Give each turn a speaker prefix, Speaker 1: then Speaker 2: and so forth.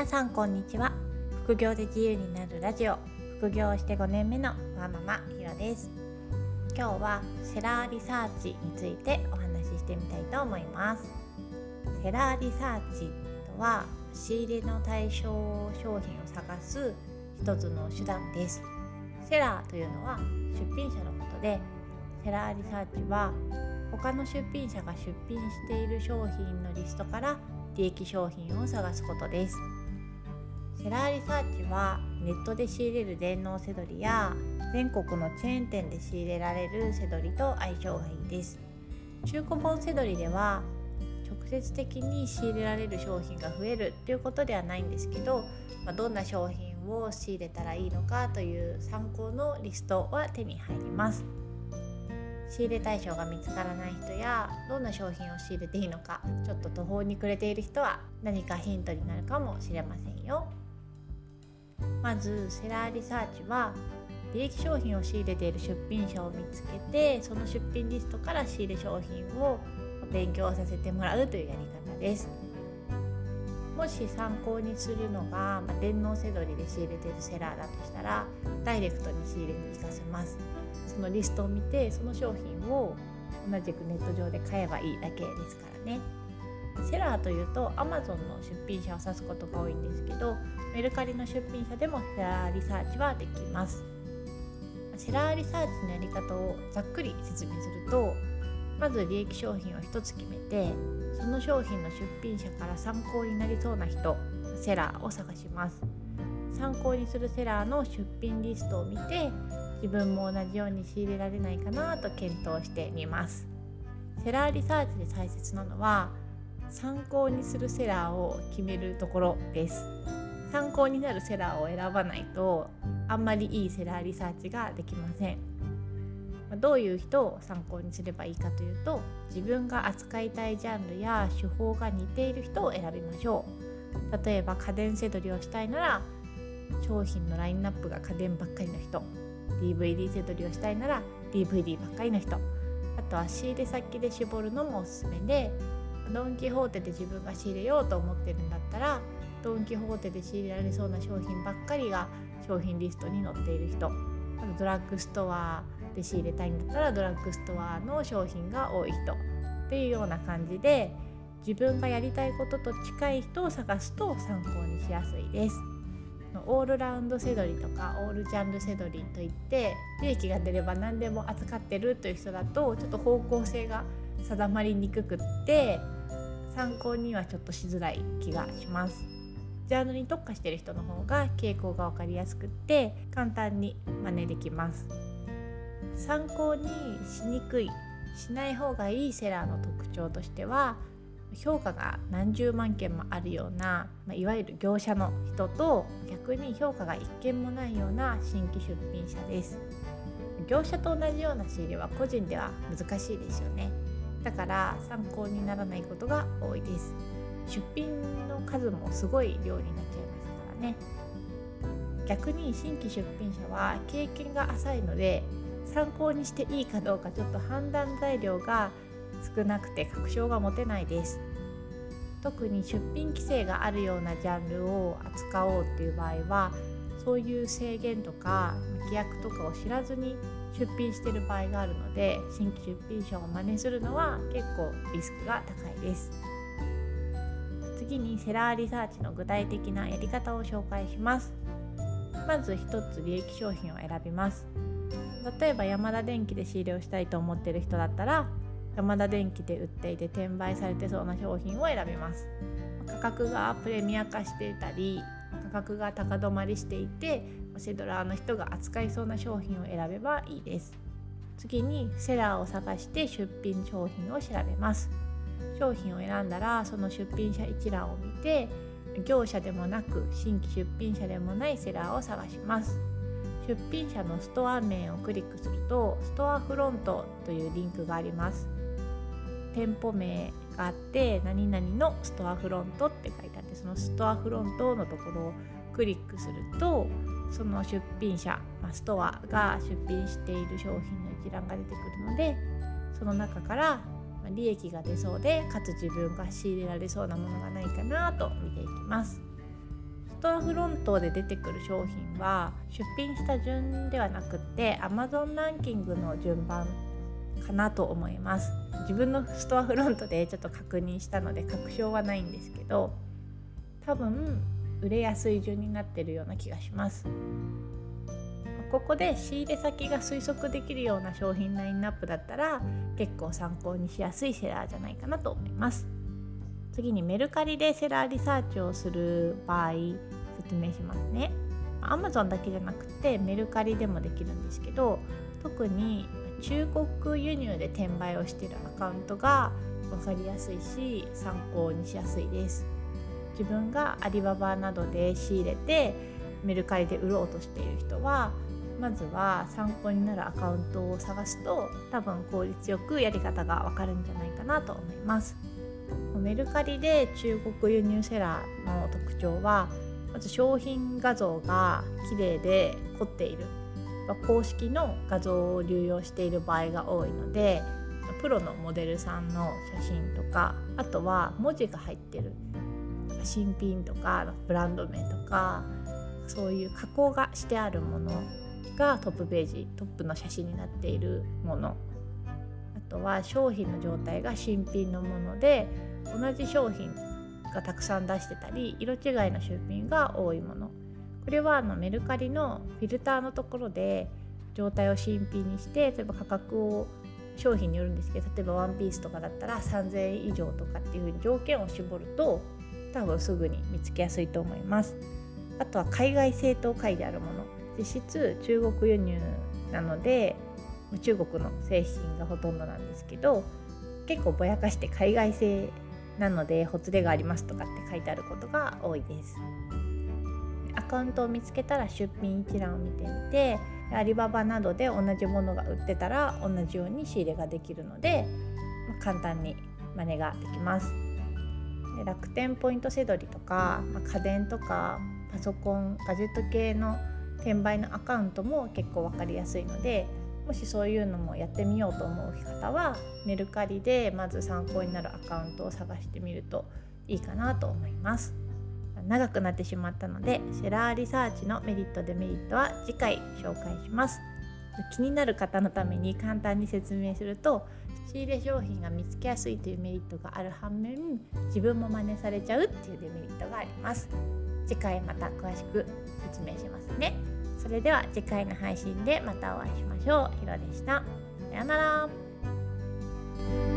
Speaker 1: 皆さんこんにちは。副業で自由になるラジオ。副業して5年目のワーママひろです。今日はセラーリサーチについてお話ししてみたいと思います。セラーリサーチとは仕入れの対象商品を探す一つの手段です。セラーというのは出品者のことでセラーリサーチは他の出品者が出品している商品のリストから利益商品を探すことです。セラーリサーチはネットで仕入れる電脳セドリや全国のチェーン店で仕入れられるセドリと相性がいいです。中古本セドリでは直接的に仕入れられる商品が増えるということではないんですけど、まあ、どんな商品を仕入れたらいいのかという参考のリストは手に入ります。仕入れ対象が見つからない人やどんな商品を仕入れていいのかちょっと途方に暮れている人は何かヒントになるかもしれませんよ。まずセラーリサーチは利益商品を仕入れている出品者を見つけてその出品リストから仕入れ商品を勉強させてもらうというやり方です。もし参考にするのが、まあ、電脳せどりで仕入れているセラーだとしたらダイレクトに仕入れに行かせます。そのリストを見てその商品を同じくネット上で買えばいいだけですからね。セラーというと Amazon の出品者を指すことが多いんですけどメルカリの出品者でもセラーリサーチはできます。セラーリサーチのやり方をざっくり説明するとまず利益商品を1つ決めてその商品の出品者から参考になりそうな人セラーを探します。参考にするセラーの出品リストを見て自分も同じように仕入れられないかなと検討してみます。セラーリサーチで大切なのは参考にするセラーを決めるところです。参考になるセラーを選ばないとあんまりいいセラーリサーチができません。どういう人を参考にすればいいかというと自分が扱いたいジャンルや手法が似ている人を選びましょう。例えば家電せどりをしたいなら商品のラインナップが家電ばっかりの人。DVD せどりをしたいなら DVD ばっかりの人。あとは仕入れ先で絞るのもおすすめでドン・キホーテで自分が仕入れようと思ってるんだったらドン・キホーテで仕入れられそうな商品ばっかりが商品リストに載っている人あとドラッグストアで仕入れたいんだったらドラッグストアの商品が多い人っていうような感じで自分がやりたいことと近い人を探すと参考にしやすいです。オールラウンドセドリとかオールジャンルセドリといって利益が出れば何でも扱ってるという人だとちょっと方向性が定まりにくくって参考にはちょっとしづらい気がします。ジャンルに特化している人の方が傾向が分かりやすくって簡単に真似できます。参考にしにくいしない方がいいセラーの特徴としては評価が何十万件もあるような、まあ、いわゆる業者の人と逆に評価が一件もないような新規出品者です業者と同じような仕入れは個人では難しいですよねだから参考にならないことが多いです。出品の数もすごい量になっちゃいますからね。逆に新規出品者は経験が浅いので参考にしていいかどうかちょっと判断材料が少なくて確証が持てないです。特に出品規制があるようなジャンルを扱おうっていう場合はそういう制限とか規約とかを知らずに出品してる場合があるので新規出品者を真似するのは結構リスクが高いです。次にセラーリサーチの具体的なやり方を紹介します。まず1つ利益商品を選びます。例えばヤマダ電機で仕入れをしたいと思ってる人だったらヤマダ電機で売っていて転売されてそうな商品を選びます。価格がプレミア化していたり価格が高止まりしていてセドラーの人が扱いそうな商品を選べばいいです。次にセラーを探して出品商品を調べます。商品を選んだらその出品者一覧を見て業者でもなく新規出品者でもないセラーを探します。出品者のストア名をクリックするとストアフロントというリンクがあります。店舗名があって何々のストアフロントって書いてあってそのストアフロントのところをクリックするとその出品者、まあ、ストアが出品している商品の一覧が出てくるのでその中から利益が出そうでかつ自分が仕入れられそうなものがないかなと見ていきます。ストアフロントで出てくる商品は出品した順ではなくって Amazon ランキングの順番かなと思います。自分のストアフロントでちょっと確認したので確証はないんですけど多分売れやすい順になってるような気がします。ここで仕入れ先が推測できるような商品ラインナップだったら結構参考にしやすいセラーじゃないかなと思います。次にメルカリでセラーリサーチをする場合説明しますね。Amazon だけじゃなくてメルカリでもできるんですけど特に中国輸入で転売をしているアカウントが分かりやすいし参考にしやすいです。自分がアリババなどで仕入れてメルカリで売ろうとしている人はまずは参考になるアカウントを探すと多分効率よくやり方がわかるんじゃないかなと思います。メルカリで中国輸入セラーの特徴はまず商品画像が綺麗で凝っている。公式の画像を流用している場合が多いのでプロのモデルさんの写真とかあとは文字が入ってる。新品とかブランド名とかそういう加工がしてあるものがトップページトップの写真になっているもの。あとは商品の状態が新品のもので同じ商品がたくさん出してたり色違いの出品が多いもの。これはあのメルカリのフィルターのところで状態を新品にして例えば価格を商品によるんですけど例えばワンピースとかだったら3000円以上とかっていうふうに条件を絞ると多分すぐに見つけやすいと思います。あとは海外製と書いてあるもの。実質中国輸入なので中国の製品がほとんどなんですけど結構ぼやかして海外製なのでほつれがありますとかって書いてあることが多いです。アカウントを見つけたら出品一覧を見てみてアリババなどで同じものが売ってたら同じように仕入れができるので、ま、簡単に真似ができます。楽天ポイントせどりとか、まあ、家電とかパソコンガジェット系の転売のアカウントも結構分かりやすいのでもしそういうのもやってみようと思う方はメルカリでまず参考になるアカウントを探してみるといいかなと思います。長くなってしまったのでセラーリサーチのメリットデメリットは次回紹介します。気になる方のために簡単に説明すると仕入れ商品が見つけやすいというメリットがある反面自分も真似されちゃうっていうデメリットがあります。次回また詳しく説明しますね。それでは次回の配信でまたお会いしましょう。ひろでした。さようなら。